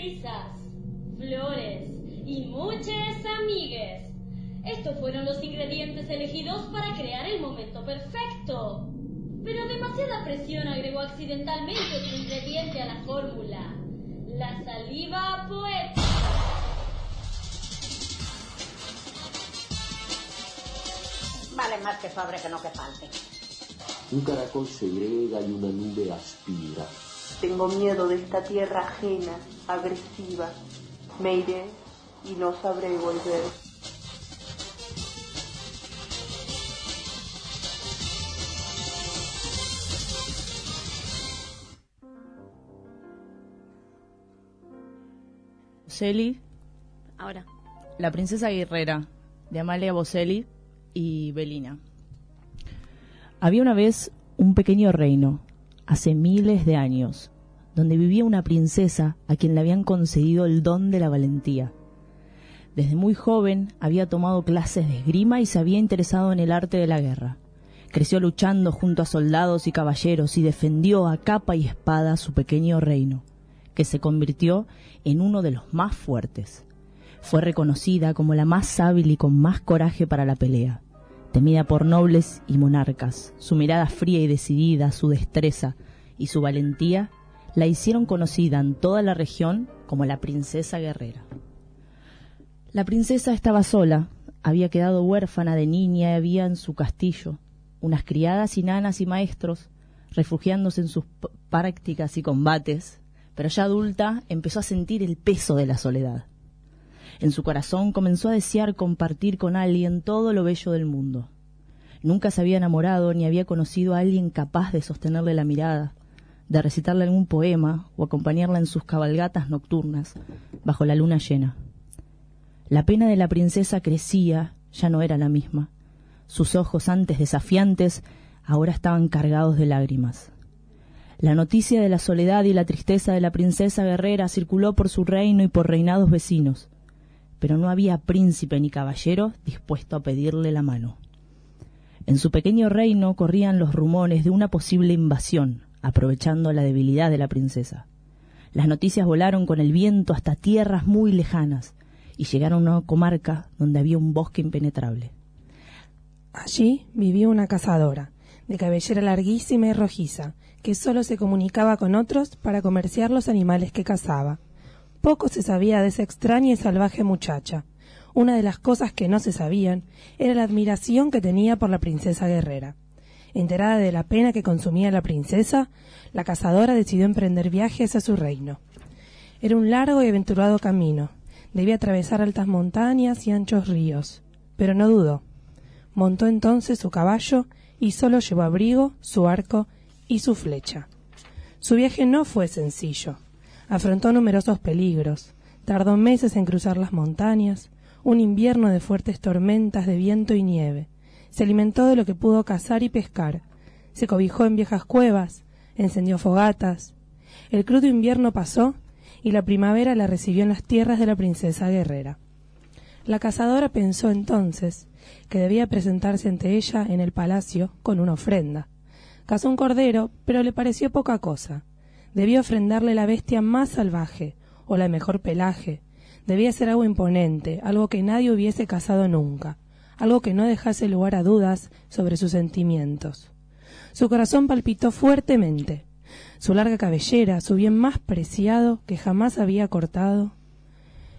risas, flores y muchas amigues. Estos fueron los ingredientes elegidos para crear el momento perfecto. Pero demasiada presión agregó accidentalmente otro ingrediente a la fórmula. La saliva poética. Vale más que sobre que no que falte. Un caracol segrega y una nube aspira. Tengo miedo de esta tierra ajena, agresiva. Me iré y no sabré volver. Bocelli, Ahora. La princesa guerrera, de Amalia Bocelli y Belina. Había una vez un pequeño reino, hace miles de años, donde vivía una princesa a quien le habían concedido el don de la valentía. Desde muy joven había tomado clases de esgrima y se había interesado en el arte de la guerra. Creció luchando junto a soldados y caballeros y defendió a capa y espada su pequeño reino, que se convirtió en uno de los más fuertes. Fue reconocida como la más hábil y con más coraje para la pelea. Temida por nobles y monarcas, su mirada fría y decidida, su destreza y su valentía la hicieron conocida en toda la región como la princesa guerrera. La princesa estaba sola, había quedado huérfana de niña y había en su castillo unas criadas y nanas y maestros refugiándose en sus prácticas y combates, pero ya adulta empezó a sentir el peso de la soledad. En su corazón comenzó a desear compartir con alguien todo lo bello del mundo. Nunca se había enamorado ni había conocido a alguien capaz de sostenerle la mirada, de recitarle algún poema o acompañarla en sus cabalgatas nocturnas bajo la luna llena. La pena de la princesa crecía, ya no era la misma. Sus ojos antes desafiantes ahora estaban cargados de lágrimas. La noticia de la soledad y la tristeza de la princesa guerrera circuló por su reino y por reinados vecinos, pero no había príncipe ni caballero dispuesto a pedirle la mano. En su pequeño reino corrían los rumores de una posible invasión, aprovechando la debilidad de la princesa. Las noticias volaron con el viento hasta tierras muy lejanas y llegaron a una comarca donde había un bosque impenetrable. Allí vivía una cazadora, de cabellera larguísima y rojiza, que sólo se comunicaba con otros para comerciar los animales que cazaba. Poco se sabía de esa extraña y salvaje muchacha. Una de las cosas que no se sabían era la admiración que tenía por la princesa guerrera. Enterada de la pena que consumía la princesa, la cazadora decidió emprender viajes a su reino. Era un largo y aventurado camino. Debía atravesar altas montañas y anchos ríos. Pero no dudó. Montó entonces su caballo y solo llevó abrigo, su arco y su flecha. Su viaje no fue sencillo. Afrontó numerosos peligros. Tardó meses en cruzar las montañas, un invierno de fuertes tormentas de viento y nieve. Se alimentó de lo que pudo cazar y pescar. Se cobijó en viejas cuevas, encendió fogatas. El crudo invierno pasó y la primavera la recibió en las tierras de la princesa guerrera. La cazadora pensó entonces que debía presentarse ante ella en el palacio con una ofrenda. Cazó un cordero, pero le pareció poca cosa. Debía ofrendarle la bestia más salvaje, o la mejor pelaje. Debía ser algo imponente, algo que nadie hubiese cazado nunca, algo que no dejase lugar a dudas sobre sus sentimientos. Su corazón palpitó fuertemente. Su larga cabellera, su bien más preciado que jamás había cortado,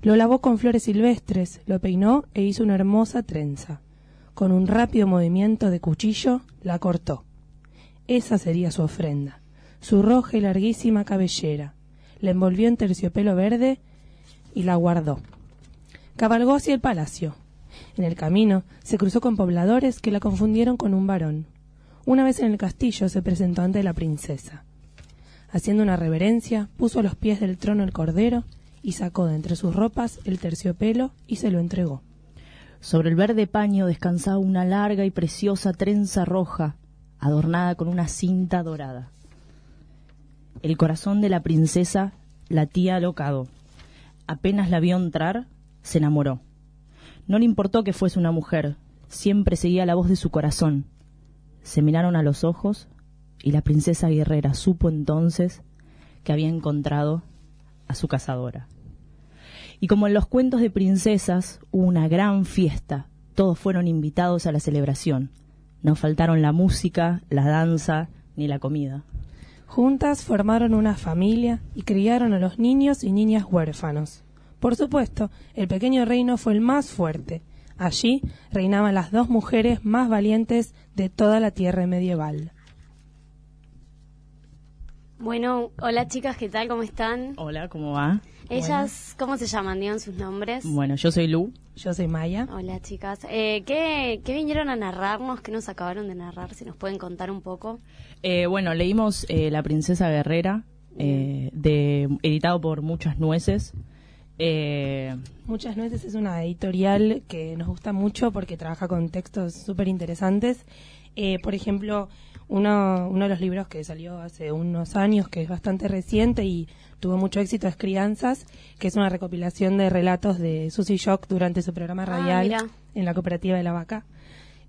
lo lavó con flores silvestres, lo peinó e hizo una hermosa trenza. Con un rápido movimiento de cuchillo la cortó. Esa sería su ofrenda, su roja y larguísima cabellera. La envolvió en terciopelo verde y la guardó. Cabalgó hacia el palacio. En el camino se cruzó con pobladores que la confundieron con un varón. Una vez en el castillo se presentó ante la princesa. Haciendo una reverencia, puso a los pies del trono el cordero y sacó de entre sus ropas el terciopelo y se lo entregó. Sobre el verde paño descansaba una larga y preciosa trenza roja, adornada con una cinta dorada. El corazón de la princesa latía alocado. Apenas la vio entrar, se enamoró. No le importó que fuese una mujer, siempre seguía la voz de su corazón. Se miraron a los ojos y la princesa guerrera supo entonces que había encontrado a su cazadora. Y como en los cuentos de princesas, hubo una gran fiesta. Todos fueron invitados a la celebración. No faltaron la música, la danza ni la comida. Juntas formaron una familia y criaron a los niños y niñas huérfanos. Por supuesto, el pequeño reino fue el más fuerte. Allí reinaban las dos mujeres más valientes de toda la tierra medieval. Bueno, hola chicas, ¿qué tal? ¿Cómo están? Hola, ¿cómo va? Ellas, ¿cómo se llaman? Digan sus nombres. Bueno, yo soy Lu. Yo soy Maya. Hola chicas. Eh, ¿qué, ¿Qué vinieron a narrarnos? ¿Qué nos acabaron de narrar? Si nos pueden contar un poco. Eh, bueno, leímos eh, La princesa guerrera, eh, de, editado por Muchas Nueces. Eh, Muchas Nueces es una editorial que nos gusta mucho porque trabaja con textos súper interesantes. Eh, por ejemplo, uno, uno de los libros que salió hace unos años, que es bastante reciente y tuvo mucho éxito, es Crianzas, que es una recopilación de relatos de Susie Shock durante su programa Ah, radial en la cooperativa de la vaca.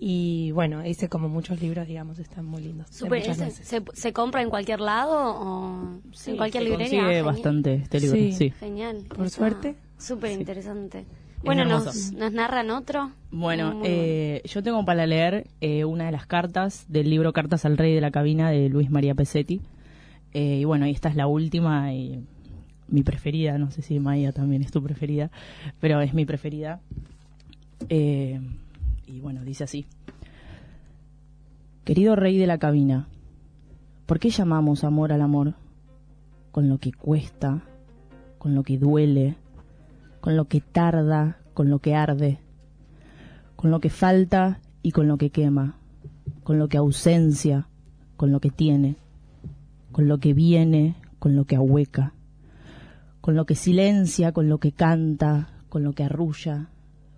Y bueno, ese como muchos libros, digamos, están muy lindos. Súper, Muchas ¿se, se, compra en cualquier lado o sí, en cualquier se librería? consigue Genial. bastante este libro, Sí. sí. Genial. Por Está suerte. Súper Sí. Bueno, nos, nos narran otro. Bueno, eh, yo tengo para leer eh, una de las cartas del libro Cartas al Rey de la Cabina de Luis María Pesetti. Eh, y bueno, y esta es la última y mi preferida, no sé si Maya también es tu preferida, pero es mi preferida. Eh, y bueno, dice así. Querido Rey de la Cabina, ¿por qué llamamos amor al amor? Con lo que cuesta, con lo que duele, con lo que tarda, con lo que arde, con lo que falta y con lo que quema, con lo que ausencia, con lo que tiene, con lo que viene, con lo que ahueca, con lo que silencia, con lo que canta, con lo que arrulla,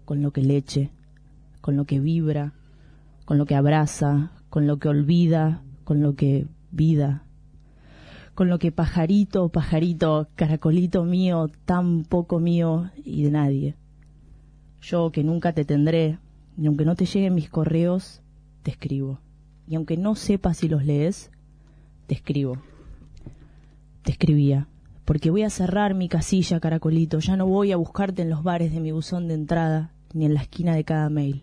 con lo que leche, con lo que vibra, con lo que abraza, con lo que olvida, con lo que vida, con lo que pajarito, pajarito, caracolito mío, tan poco mío y de nadie. Yo que nunca te tendré, y aunque no te lleguen mis correos, te escribo. Y aunque no sepas si los lees, te escribo. Te escribía, porque voy a cerrar mi casilla, caracolito, ya no voy a buscarte en los bares de mi buzón de entrada, ni en la esquina de cada mail.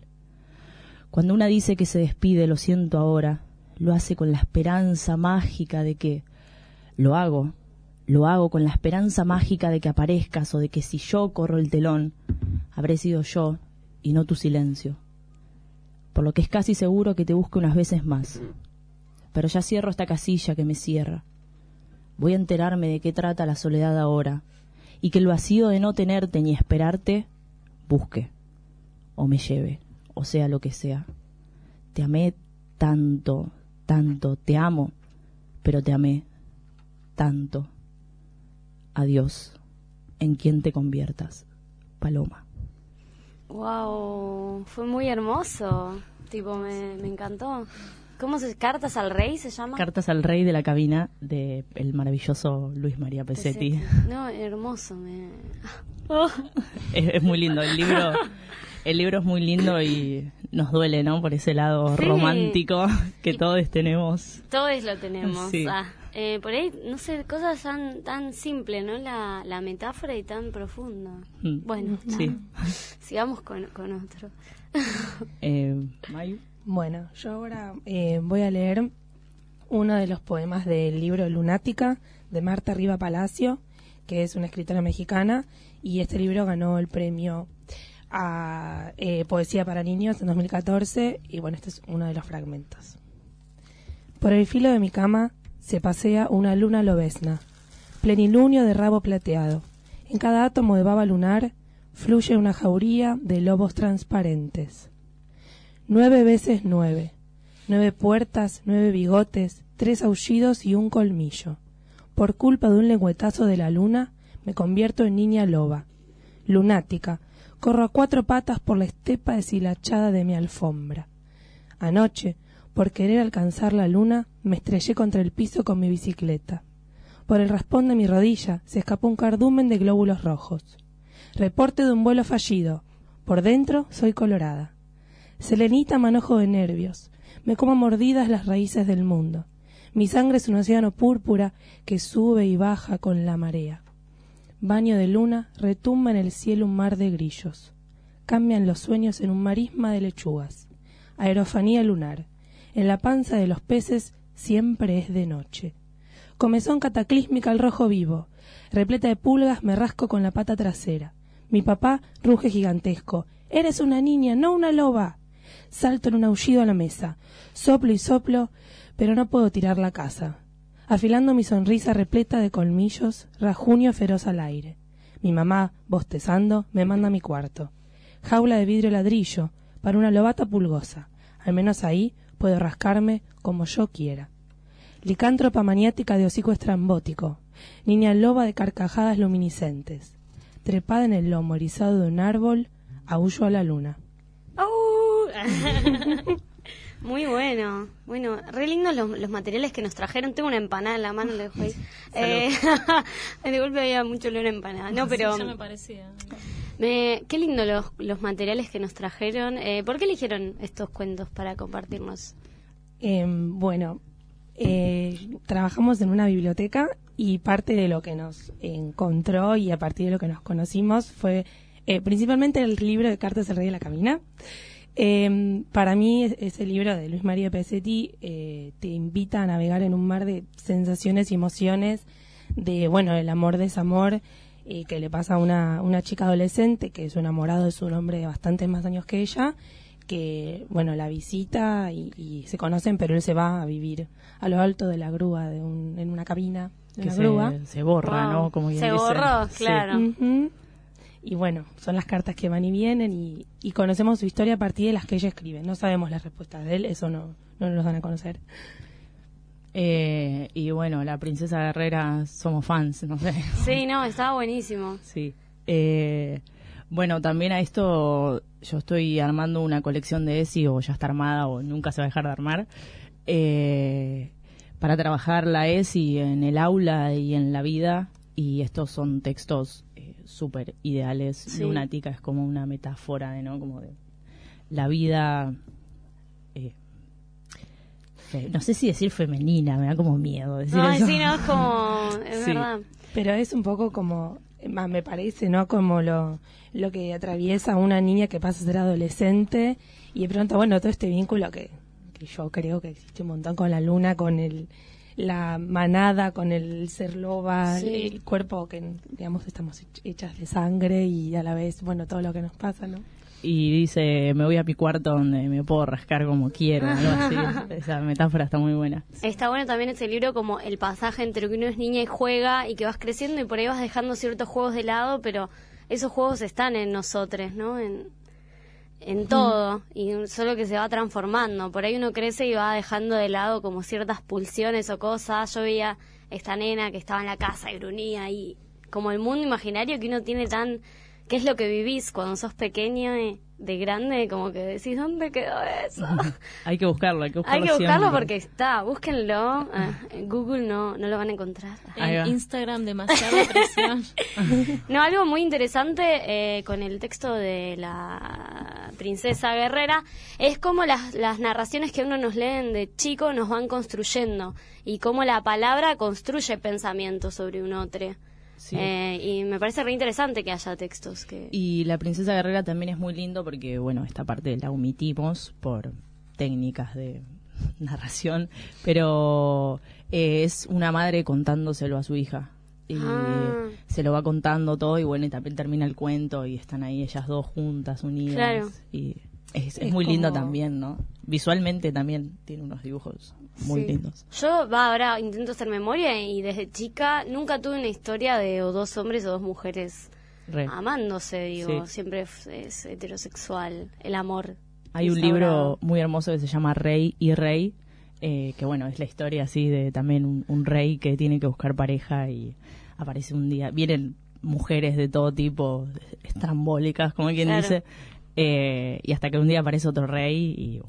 Cuando una dice que se despide, lo siento ahora, lo hace con la esperanza mágica de que, lo hago, lo hago con la esperanza mágica de que aparezcas o de que si yo corro el telón, habré sido yo y no tu silencio. Por lo que es casi seguro que te busque unas veces más. Pero ya cierro esta casilla que me cierra. Voy a enterarme de qué trata la soledad ahora y que el vacío de no tenerte ni esperarte busque o me lleve, o sea lo que sea. Te amé tanto, tanto, te amo, pero te amé tanto. Adiós, en quien te conviertas, Paloma. Wow, fue muy hermoso. Tipo, me, me encantó. ¿Cómo se Cartas al Rey se llama? Cartas al Rey de la cabina de el maravilloso Luis María Pesetti. Pesetti. No, hermoso. Me... Oh, Es, es muy lindo el libro. El libro es muy lindo y nos duele, ¿no? Por ese lado Sí. romántico que todos tenemos. todos lo tenemos. Sí. Ah, eh, por ahí, no sé, cosas tan, tan simples, ¿no? La, la metáfora y tan profunda. Mm. Bueno, Sí. sigamos con, con otro. Eh, Mayu. Bueno, yo ahora eh, voy a leer uno de los poemas del libro Lunática de Marta Riva Palacio, que es una escritora mexicana, y este libro ganó el premio a eh, Poesía para Niños en 2014, y bueno, este es uno de los fragmentos. Por el filo de mi cama se pasea una luna lobesna, plenilunio de rabo plateado. En cada átomo de baba lunar fluye una jauría de lobos transparentes. Nueve veces nueve. Nueve puertas, nueve bigotes, tres aullidos y un colmillo. Por culpa de un lengüetazo de la luna, me convierto en niña loba. Lunática, corro a cuatro patas por la estepa deshilachada de mi alfombra. Anoche, por querer alcanzar la luna, me estrellé contra el piso con mi bicicleta. Por el raspón de mi rodilla se escapó un cardumen de glóbulos rojos. Reporte de un vuelo fallido. Por dentro soy colorada. Selenita manojo de nervios. Me como mordidas las raíces del mundo. Mi sangre es un océano púrpura que sube y baja con la marea. baño de luna, retumba en el cielo un mar de grillos. Cambian los sueños en un marisma de lechugas. Aerofanía lunar. En la panza de los peces siempre es de noche. Comezón cataclísmica al rojo vivo. Repleta de pulgas me rasco con la pata trasera. Mi papá ruge gigantesco. Eres una niña, no una loba. Salto en un aullido a la mesa. Soplo y soplo, pero no puedo tirar la casa. Afilando mi sonrisa repleta de colmillos, rajunio feroz al aire. Mi mamá, bostezando, me manda a mi cuarto. Jaula de vidrio ladrillo, para una lobata pulgosa. Al menos ahí puedo rascarme como yo quiera. Licántropa maniática de hocico estrambótico. Niña loba de carcajadas luminiscentes. Trepada en el lomo erizado de un árbol, aullo a la luna. Muy bueno, bueno, re lindos los, los materiales que nos trajeron. Tengo una empanada en la mano, le dejo ahí. Eh, de golpe había mucho olor a empanada. No, pero Sí, ya me parecía. Me- qué lindo los, los materiales que nos trajeron. Eh, ¿Por qué eligieron estos cuentos para compartirnos? Em, bueno, eh, trabajamos en una biblioteca y parte de lo que nos encontró y a partir de lo que nos conocimos fue eh, principalmente el libro de Cartas del Rey de la Camina. Em, para mí es- ese libro de Luis María Pesetti eh, te invita a navegar en un mar de sensaciones y emociones de, bueno, el amor, desamor eh, que le pasa a una, una chica adolescente que es un enamorado de su hombre de bastantes más años que ella que, bueno, la visita y, y se conocen, pero él se va a vivir a lo alto de la grúa, de un, en una cabina de Que una se, grúa. se borra, Wow. ¿no? Como quien Se borró, Sí. claro. Y bueno, son las cartas que van y vienen y, y conocemos su historia a partir de las que ella escribe. No sabemos las respuestas de él, eso no, no nos dan a conocer. Eh, y bueno, la princesa guerrera somos fans, no sé. Sí, no, estaba buenísimo. Sí. Eh, bueno, también a esto yo estoy armando una colección de ESI o ya está armada o nunca se va a dejar de armar. eh, para trabajar la ESI en el aula y en la vida. Y estos son textos eh, súper ideales. Sí. Lunática es como una metáfora de, ¿no? Como de la vida. eh, fe- no sé si decir femenina, me da como miedo decir eso. sí, no, es como, es Sí. verdad. Pero es un poco como, más me parece, ¿no? Como lo, lo que atraviesa una niña que pasa a ser adolescente y de pronto, bueno, todo este vínculo que, que yo creo que existe un montón con la luna, con el la manada, con el ser loba, Sí. el cuerpo que, digamos, estamos hech- hechas de sangre y a la vez, bueno, todo lo que nos pasa, ¿no? Y dice me voy a mi cuarto donde me puedo rascar como quiero algo así esa metáfora está muy buena Está bueno también ese libro como el pasaje entre que uno es niña y juega y que vas creciendo y por ahí vas dejando ciertos juegos de lado, pero esos juegos están en nosotros, ¿no? En, en todo y solo que se va transformando. Por ahí uno crece y va dejando de lado como ciertas pulsiones o cosas. Yo veía esta nena que estaba en la casa y grunía y como el mundo imaginario que uno tiene tan... ¿Qué es lo que vivís cuando sos pequeño y de grande? Como que decís, ¿dónde quedó eso? hay que buscarlo hay que buscarlo Hay que buscarlo siempre. porque está, búsquenlo. Ah, en Google no, no lo van a encontrar. En Instagram, demasiada presión. No, algo muy interesante eh, con el texto de la princesa guerrera es cómo las, las narraciones que uno nos leen de chico nos van construyendo y cómo la palabra construye pensamientos sobre un otro. Sí. Eh, y me parece re interesante que haya textos que... y la princesa guerrera también es muy lindo porque bueno esta parte la omitimos por técnicas de narración pero eh, es una madre contándoselo a su hija y Ah. se lo va contando todo y bueno y también termina el cuento y están ahí ellas dos juntas unidas Claro. y es, es Es muy lindo también no visualmente también tiene unos dibujos muy Sí. lindos Yo va ahora intento hacer memoria y desde chica nunca tuve una historia de o dos hombres o dos mujeres Re. amándose, digo, Sí. siempre es, es heterosexual, el amor. Hay un libro muy hermoso que se llama Rey y Rey, eh, que bueno, es la historia así de también un, un rey que tiene que buscar pareja y aparece un día, vienen mujeres de todo tipo, estrambólicas, como quien Claro. dice, eh, y hasta que un día aparece otro rey y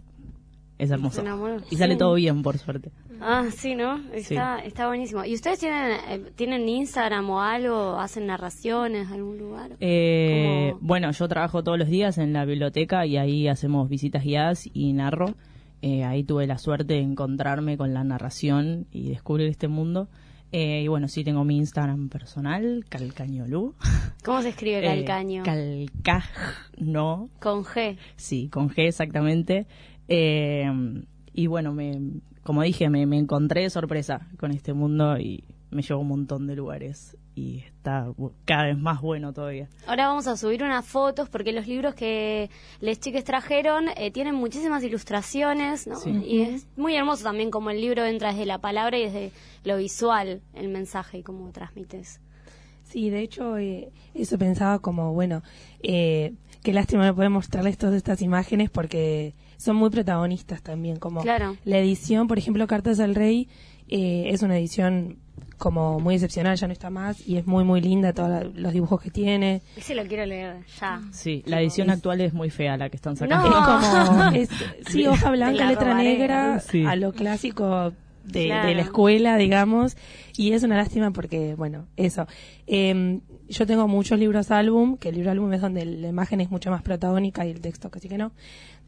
es hermoso. Y sale Sí. todo bien, por suerte. Ah, sí, ¿no? Está, está buenísimo. ¿Y ustedes tienen, eh, tienen Instagram o algo? ¿Hacen narraciones en algún lugar? Eh, bueno, yo trabajo todos los días en la biblioteca y ahí hacemos visitas guiadas y narro. Eh, ahí tuve la suerte de encontrarme con la narración y descubrir este mundo. Eh, y bueno, sí tengo mi Instagram personal, Calcañolú. ¿Cómo se escribe Eh, calcaño? Con G. Sí, con G exactamente. Eh, y bueno, me, como dije, me, me encontré de sorpresa con este mundo y me llevó a un montón de lugares. Y está cada vez más bueno todavía. Ahora vamos a subir unas fotos porque los libros que les chiques trajeron eh, tienen muchísimas ilustraciones, ¿no? Sí. Y es muy hermoso también como el libro entra desde la palabra y desde lo visual, el mensaje y cómo transmites. Sí, de hecho, eh, eso pensaba como, bueno, eh, qué lástima no poder mostrarles todas estas imágenes porque son muy protagonistas también. Como Claro. la edición, por ejemplo, Cartas al Rey, eh, es una edición como muy excepcional, ya no está más, y es muy, muy linda todos los dibujos que tiene. Ese lo quiero leer ya. Sí, la edición actual es muy fea la que están No. sacando. Es como, es, sí, hoja blanca, la letra negra, Sí. a lo clásico de, Claro. de la escuela, digamos, y es una lástima porque, bueno, eso. Eh, yo tengo muchos libros álbum, que el libro álbum es donde la imagen es mucho más protagónica y el texto casi que no.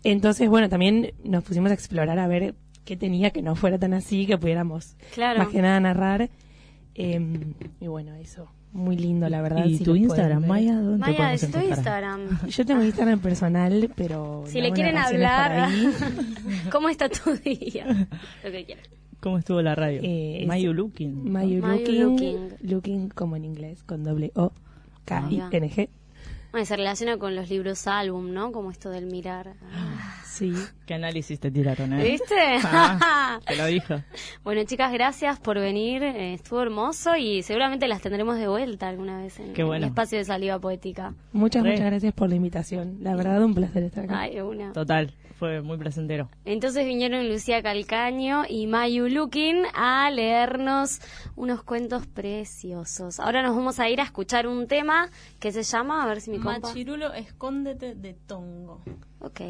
Entonces, bueno, también nos pusimos a explorar a ver qué tenía que no fuera tan así, que pudiéramos Claro. más que nada narrar. Eh, y bueno, eso, muy lindo, la verdad. ¿Y si tu Instagram. Maya? ¿Dónde Maya, es tu? Instagram. Yo tengo Instagram personal, pero... Si le quieren hablar. ¿cómo está tu día? Lo que quieras. ¿Cómo estuvo la radio? Eh, Mayu Looking. You looking, Looking. looking como en inglés, con doble O, K I N G. Bueno, se relaciona con los libros álbum, ¿no? Como esto del mirar. Sí. ¿Qué análisis te tiraron, eh? ¿Viste? Ah, te lo dijo. Bueno, chicas, gracias por venir. eh, estuvo hermoso y seguramente las tendremos de vuelta alguna vez en Qué bueno. el espacio de saliva poética. Muchas, Re. muchas gracias por la invitación. La verdad, un placer estar acá. Ay, una. Total, fue muy placentero. Entonces vinieron Lucía Calcaño y Mayu Looking a leernos unos cuentos preciosos. Ahora nos vamos a ir a escuchar un tema que se llama, a ver si mi compa... Machirulo, escóndete de Tongo. Ok.